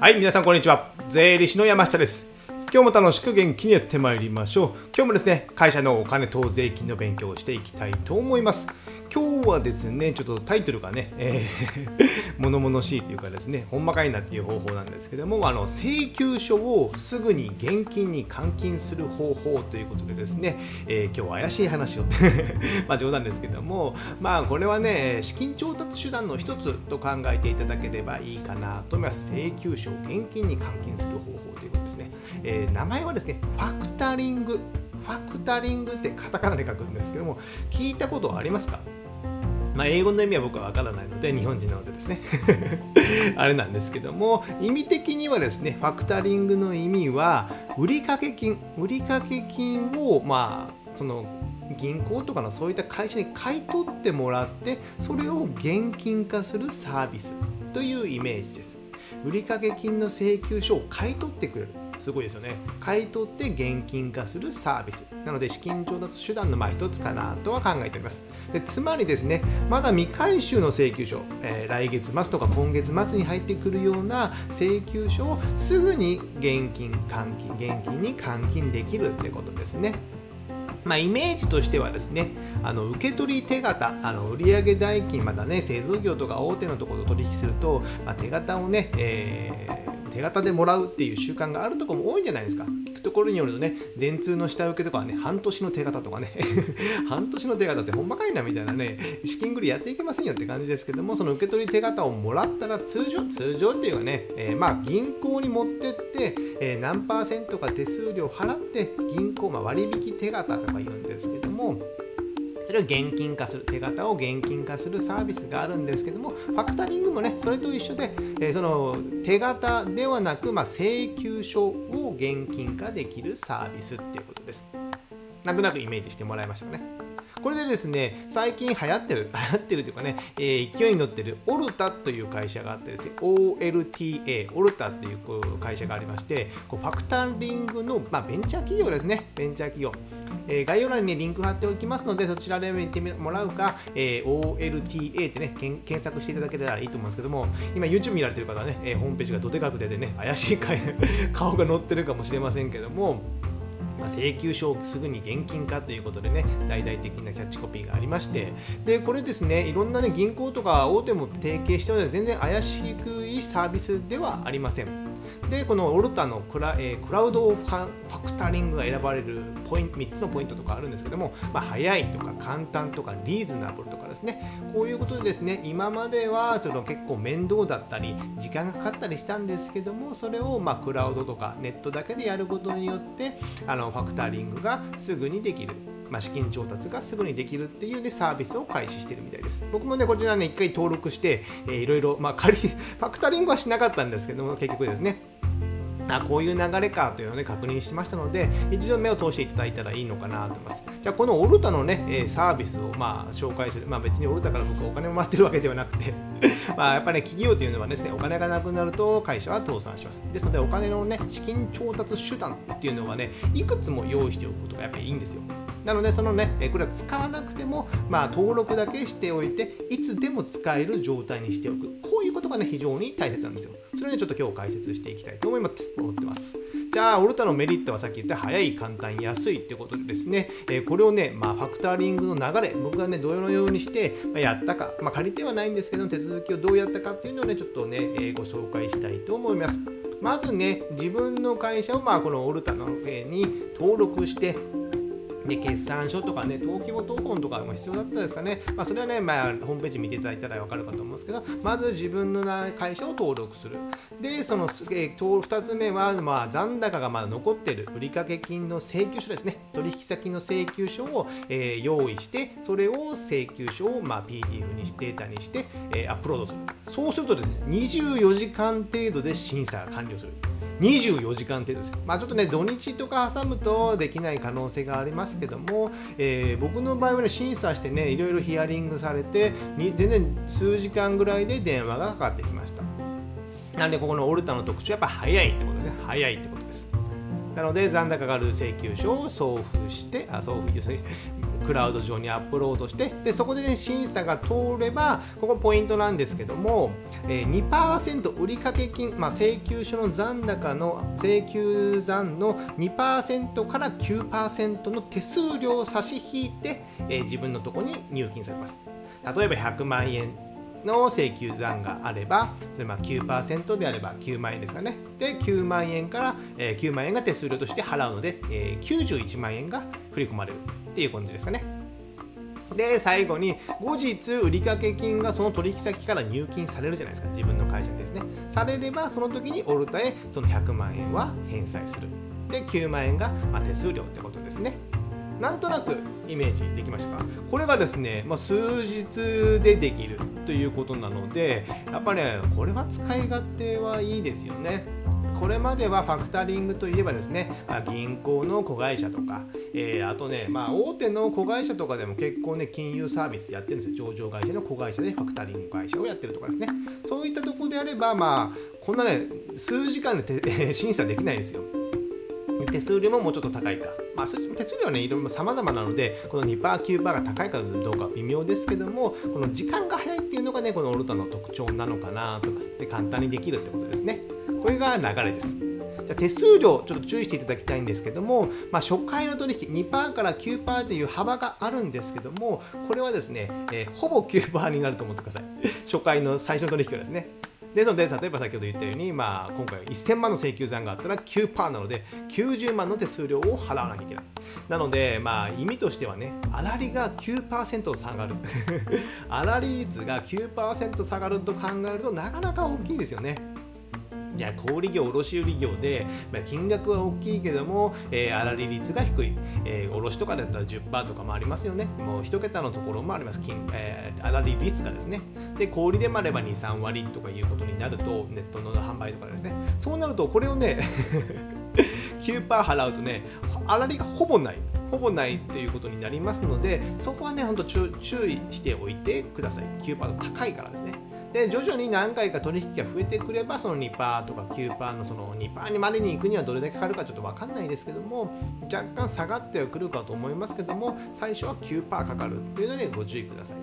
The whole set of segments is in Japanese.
はい、皆さんこんにちは。税理士の山下です。今日も楽しく元気にやってまいりましょう。今日もですね、会社のお金と税金の勉強をしていきたいと思います。今日はですね、ちょっとタイトルがね、えー、物々しいというかですね、ほんまかいなっていう方法なんですけども、あの請求書をすぐに現金に換金する方法ということでですね、えー今日は怪しい話を まあ冗談ですけども、まあこれはね、資金調達手段の一つと考えていただければいいかなと思います。請求書を現金に換金する方法ということですね。えー名前はですね、ファクタリング。ファクタリングってカタカナで書くんですけども、聞いたことはありますか？まあ、英語の意味は僕はわからないので日本人なのでですね。あれなんですけども意味的にはですねファクタリングの意味は売掛金売掛金をまあその銀行とかのそういった会社に買い取ってもらってそれを現金化するサービスというイメージです。売掛金の請求書を買い取ってくれるすごいですよね。買い取って現金化するサービス。なので資金調達手段のまあ一つかなとは考えております。でつまりですねまだ未回収の請求書、えー来月末とか今月末に入ってくるような請求書をすぐに現金換金現金に換金できるってことですね。まあ、イメージとしてはですね、あの受け取り手形、あの売上代金、まだね、製造業とか大手のところと取引すると、まあ、手形をね、えー手形でもらうっていう習慣があるとこも多いんじゃないですか。聞くところによるとね、電通の下請けとかはね、半年の手形とかね、半年の手形ってほんまかいなみたいなね、資金繰りやっていけませんよって感じですけども、その受け取り手形をもらったら通常、通常っていうかね、えーまあ銀行に持ってって、えー何パーセントか手数料払って、銀行、まあ、割引手形とか言うんですけども、れを現金化する手形を現金化するサービスがあるんですけどもファクタリングもねそれと一緒で、えその手形ではなく、まあ、請求書を現金化できるサービスっていうことです。なんとなくイメージしてもらいましたかね。これでですね、最近流行ってる、流行ってるというかね、えー勢いに乗ってるオルタという会社があってですね、OLTA、オルタっていう会社がありまして、こうファクタリングの、まあ、ベンチャー企業ですね、ベンチャー企業。えー概要欄に、ね、リンク貼っておきますので、そちらで見てもらうか、えー OLTA ってね、けん検索していただけたらいいと思うんですけども、今 YouTube 見られてる方はね、えーホームページがどでかく出てね、怪しい顔 顔が載ってるかもしれませんけども、まあ請求書をすぐに現金化ということでね、大々的なキャッチコピーがありまして、で、これですね、いろんなね、銀行とか大手も提携しておるので、全然怪しくいいサービスではありません。で、このオルタのクラ,、えークラウドファクタリングが選ばれるポイント3つのポイントとかあるんですけども、まあ、早いとか簡単とかリーズナブルとかですね、こういうことでですね、今まではその結構面倒だったり、時間がかかったりしたんですけども、それをまあクラウドとかネットだけでやることによって、あのファクタリングがすぐにできる。まあ、資金調達がすぐにできるっていう、ね、サービスを開始してるみたいです。僕もね、こちらね、一回登録して、えーいろいろ、まあ、仮、ファクタリングはしなかったんですけども、結局ですね、あこういう流れかというのを、確認しましたので、一度目を通していただいたらいいのかなと思います。じゃあ、このオルタの、ね、えサービスを、まあ、紹介する、まあ、別にオルタから僕はお金をもらってるわけではなくて、まあ、やっぱり、ね、企業というのはですね、お金がなくなると会社は倒産します。ですので、お金の、ね、資金調達手段っていうのはね、いくつも用意しておくことがやっぱりいいんですよ。なので、そのね、えこれは使わなくても、まあ、登録だけしておいて、いつでも使える状態にしておく。こういうことがね、非常に大切なんですよ。それをね、ちょっと今日解説していきたいと思います。思ってます。じゃあ、オルタのメリットはさっき言った早い、簡単、安いってことでですね、えこれをね、まあ、ファクタリングの流れ、僕がね、どのようにして、まやったか、まあ、借りてはないんですけど、手続きをどうやったかっていうのをね、ちょっとね、えご紹介したいと思います。まずね、自分の会社を、まあ、このオルタの上に登録して、で決算書とかね、登記簿謄本とかも必要だったですかね、まあ、それはね、まあ、ホームページ見ていただいたら分かるかと思うんですけど、まず自分の会社を登録する。で、その、えー、2つ目は、まあ、残高がまだ残ってる売掛金の請求書ですね、取引先の請求書を、えー用意して、それを請求書を、まあ、PDF にして、データにして、えーアップロードする。そうするとですね、24時間程度で審査が完了する。24時間程度です。まあ、ちょっとね、土日とか挟むとできない可能性がありますけども、えー僕の場合はね、審査してね、いろいろヒアリングされて、に全然数時間ぐらいで電話がかかってきました。なんで、ここのオルタの特徴はやっぱ早いってことですね。早いってことです。なので、残高がある請求書を送付して、あ、送付ですね。クラウド上にアップロードしてでそこで、ね、審査が通ればここポイントなんですけども、えー、2%売掛金、まあ、請求書の残高の請求残の2%から9%の手数料を差し引いて、えー、自分のとこに入金されます例えば100万円の請求残があれば、それまあ9%であれば9万円ですかね。で、9万円から、えー、9万円が手数料として払うので、えー、91万円が振り込まれるっていう感じですかね。で、最後に後日売掛金がその取引先から入金されるじゃないですか、自分の会社にですね。されれば、その時にオルタへその100万円は返済する。で、9万円がま手数料ってことですね。なんとなくイメージできましたか？これがですね、まあ、数日でできるということなのでやっぱり、ね、これは使い勝手はいいですよね。これまではファクタリングといえばですね、あ銀行の子会社とか、えー、あとね、まあ、大手の子会社とかでも結構ね、金融サービスやってるんですよ。上場会社の子会社でファクタリング会社をやってるとかですね。そういったとこであれば、まあ、こんなね、数時間で審査できないんですよ。手数料ももうちょっと高いか。まあ、手数料はね、いろいろ様々なので、この2%、9%が高いかどうかは微妙ですけども、この時間が早いっていうのがね、このオルタの特徴なのかなとかで簡単にできるってことですね。これが流れです。じゃ手数料、ちょっと注意していただきたいんですけども、まあ、初回の取引2%から9%っていう幅があるんですけども、これはですね、えー、ほぼ9%になると思ってください。初回の最初の取引はですね。ですので、例えば先ほど言ったように、まあ、今回1000万の請求残があったら9%なので、90万の手数料を払わなきゃいけない。なので、まあ、意味としてはね、粗利が9%下がる。粗利率が9%下がると考えるとなかなか大きいですよね。いや小売業、卸売業で、まあ、金額は大きいけども、えー、粗利率が低い、えー、卸とかだったら10%とかもありますよね。もう1桁のところもあります、金えー、粗利率がですね。で、小売でもあれば2、3割とかいうことになると、ネットの販売とかですね。そうなると、これをね 9%払うとね、粗利がほぼない。ほぼないということになりますので、そこはね、ほんと注意しておいてください。9%高いからですね。で徐々に何回か取引が増えてくればその2%とか9%のその2%にまでに行くにはどれだけかかるかちょっと分かんないですけども若干下がってはくるかと思いますけども最初は9%かかるっていうのにご注意ください。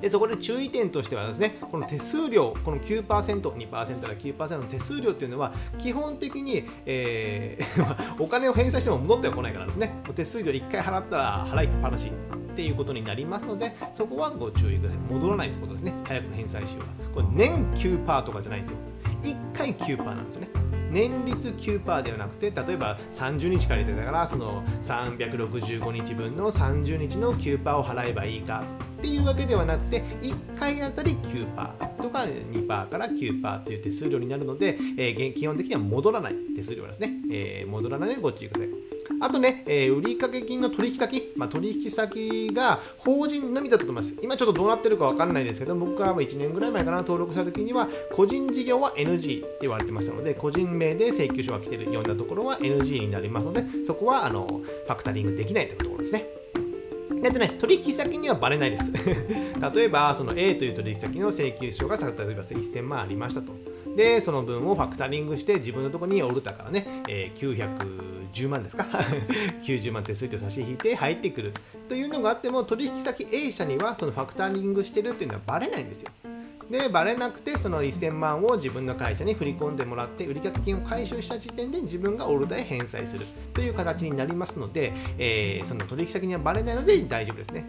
でそこで注意点としてはですねこの手数料この 9%2% から9%の手数料っていうのは基本的に、えー、お金を返済しても戻ってはこないからですね手数料1回払ったら払いっぱなしっていうことになりますのでそこはご注意ください。戻らないってことですね。早く返済しようこれ年9%とかじゃないんですよ。1回9%なんですよね。年率9%ではなくて例えば30日借りてたからその365日分の30日の9%を払えばいいかっていうわけではなくて1回あたり9%とか2%から9%という手数料になるので、えー、基本的には戻らない手数料ですね、えー、戻らないようにご注意ください。あとね、えー、売掛金の取引先、まあ、取引先が法人のみだったと思います。今ちょっとどうなってるかわかんないですけど、僕は1年ぐらい前かな、登録した時には、個人事業は NG って言われてましたので、個人名で請求書が来てるようなところは NG になりますので、そこはあのファクタリングできないというところですね。えっとね、取引先にはバレないです。例えば、その A という取引先の請求書が、例えば1000万ありましたと。で、その分をファクタリングして自分のとこにオルタからね、えー、910万ですか ?90 万手数料差し引いて入ってくるというのがあっても、取引先 A 社にはそのファクタリングしてるっていうのはバレないんですよ。でバレなくてその1000万を自分の会社に振り込んでもらって売掛金を回収した時点で自分がオルダへ返済するという形になりますので、えー、その取引先にはバレないので大丈夫ですね。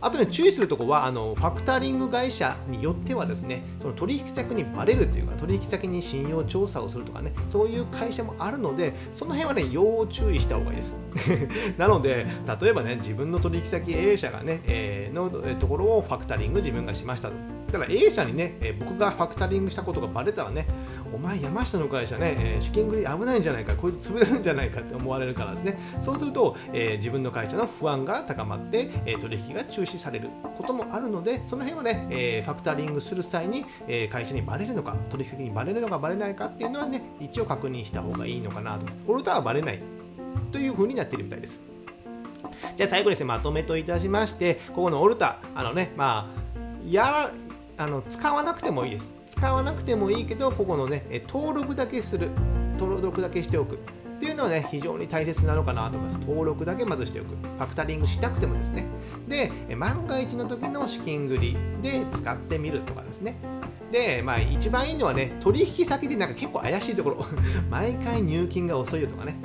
あとね、注意するところは、あの、ファクタリング会社によってはですね、その取引先にバレるというか、取引先に信用調査をするとかね、そういう会社もあるので、その辺はね、要注意した方がいいです。なので、例えばね、自分の取引先 A 社がね、えー、のところをファクタリング自分がしましたと。ただ A 社にね、えー、僕がファクタリングしたことがバレたらね、お前山下の会社ね、えー、資金繰り危ないんじゃないか、こいつ潰れるんじゃないかって思われるからですね。そうすると、えー、自分の会社の不安が高まって、えー、取引が中止されることもあるので、その辺はね、えー、ファクタリングする際に、えー、会社にバレるのか、取引先にバレるのかバレないかっていうのはね、一応確認した方がいいのかなと。オルタはバレないというふうになっているみたいです。じゃあ最後ですね、まとめといたしまして、ここのオルタ、あのね、まあ、やらあの使わなくてもいいです。使わなくてもいいけど、ここのね、登録だけする。登録だけしておく。っていうのはね非常に大切なのかなと思います登録だけまずしておくファクタリングしなくてもですねで万が一の時の資金繰りで使ってみるとかですねで、まあ、一番いいのはね、取引先でなんか結構怪しいところ、毎回入金が遅いよとかね、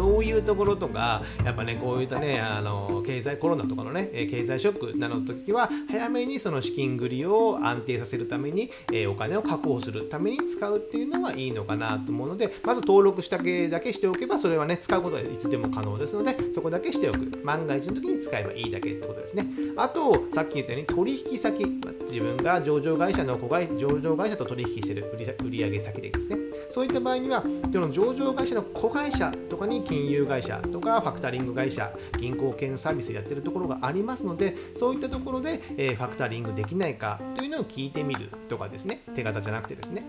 そういうところとか、やっぱね、こういったね、あの経済コロナとかのね、経済ショックなどの時は、早めにその資金繰りを安定させるために、えお金を確保するために使うっていうのはいいのかなと思うので、まず登録したけだけしておけば、それはね、使うことはいつでも可能ですので、そこだけしておく。万が一の時に使えばいいだけってことですね。あと、さっき言ったように、取引先、自分が上場会社の子会上場会社と取引してる売上先でですね、そういった場合には、その上場会社の子会社とかに金融会社とかファクタリング会社銀行系のサービスやってるところがありますのでそういったところで、えー、ファクタリングできないかというのを聞いてみるとかですね。手形じゃなくてですね。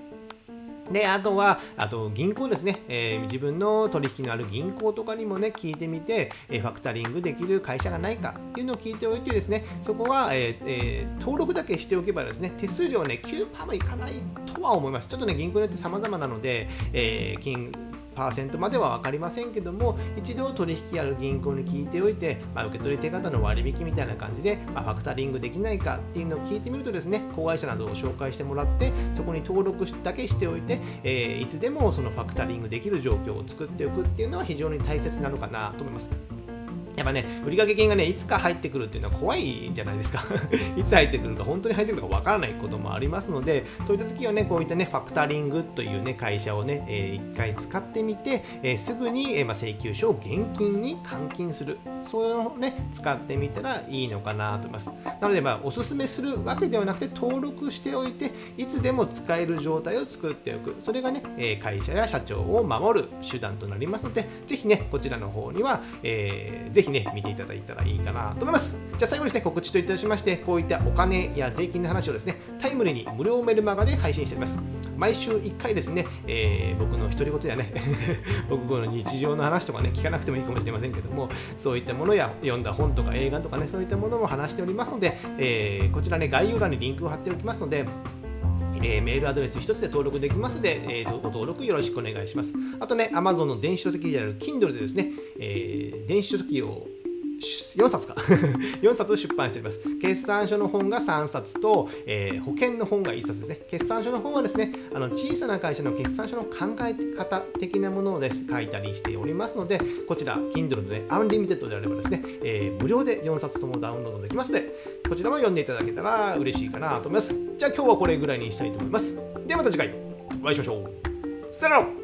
で、あとは、あと銀行ですね、えー、自分の取引のある銀行とかにもね、聞いてみて、えー、ファクタリングできる会社がないかっていうのを聞いておいてですね、そこは、えーえー、登録だけしておけばですね、手数料ね、9%もいかないとは思います。ちょっとね、銀行によって様々なので、えー、金パーセントまでは分かりませんけども一度取引ある銀行に聞いておいて、まあ、受け取り手形の割引みたいな感じで、まあ、ファクタリングできないかっていうのを聞いてみるとですね子会社などを紹介してもらってそこに登録だけしておいて、えー、いつでもそのファクタリングできる状況を作っておくっていうのは非常に大切なのかなと思います。やっぱね、売掛金がね、いつか入ってくるっていうのは怖いんじゃないですか。いつ入ってくるか、本当に入ってくるかわからないこともありますので、そういった時はね、こういったね、ファクタリングというね、会社をね、えー、一回使ってみて、えー、すぐに、えー、まあ、請求書を現金に換金する。そういうのをね、使ってみたらいいのかなと思います。なので、まあ、おすすめするわけではなくて、登録しておいて、いつでも使える状態を作っておく。それがね、え会社や社長を守る手段となりますので、ぜひね、こちらの方には、えー、ぜひね、見ていただいたらいいかなと思います。じゃあ最後にですね、告知といたしまして、こういったお金や税金の話をですね、タイムリーに無料メルマガで配信しております。毎週1回ですね、えー、僕の独り言やね、僕の日常の話とかね、聞かなくてもいいかもしれませんけども、そういったものや読んだ本とか映画とかね、そういったものも話しておりますので、えー、こちらね、概要欄にリンクを貼っておきますので、えー、メールアドレス1つで登録できますので、えー、ご登録よろしくお願いします。あとね、Amazon の電子書籍である Kindle でですね、えー、電子書籍を4冊か 4冊出版しております。決算書の本が3冊と、えー、保険の本が1冊ですね。決算書の本はですね、あの小さな会社の決算書の考え方的なものをです、書いたりしておりますので、こちら、Kindle のね、アンリミテッドであればですね、えー、無料で4冊ともダウンロードできますので、こちらも読んでいただけたら嬉しいかなと思います。じゃあ今日はこれぐらいにしたいと思います。ではまた次回お会いしましょう。さよなら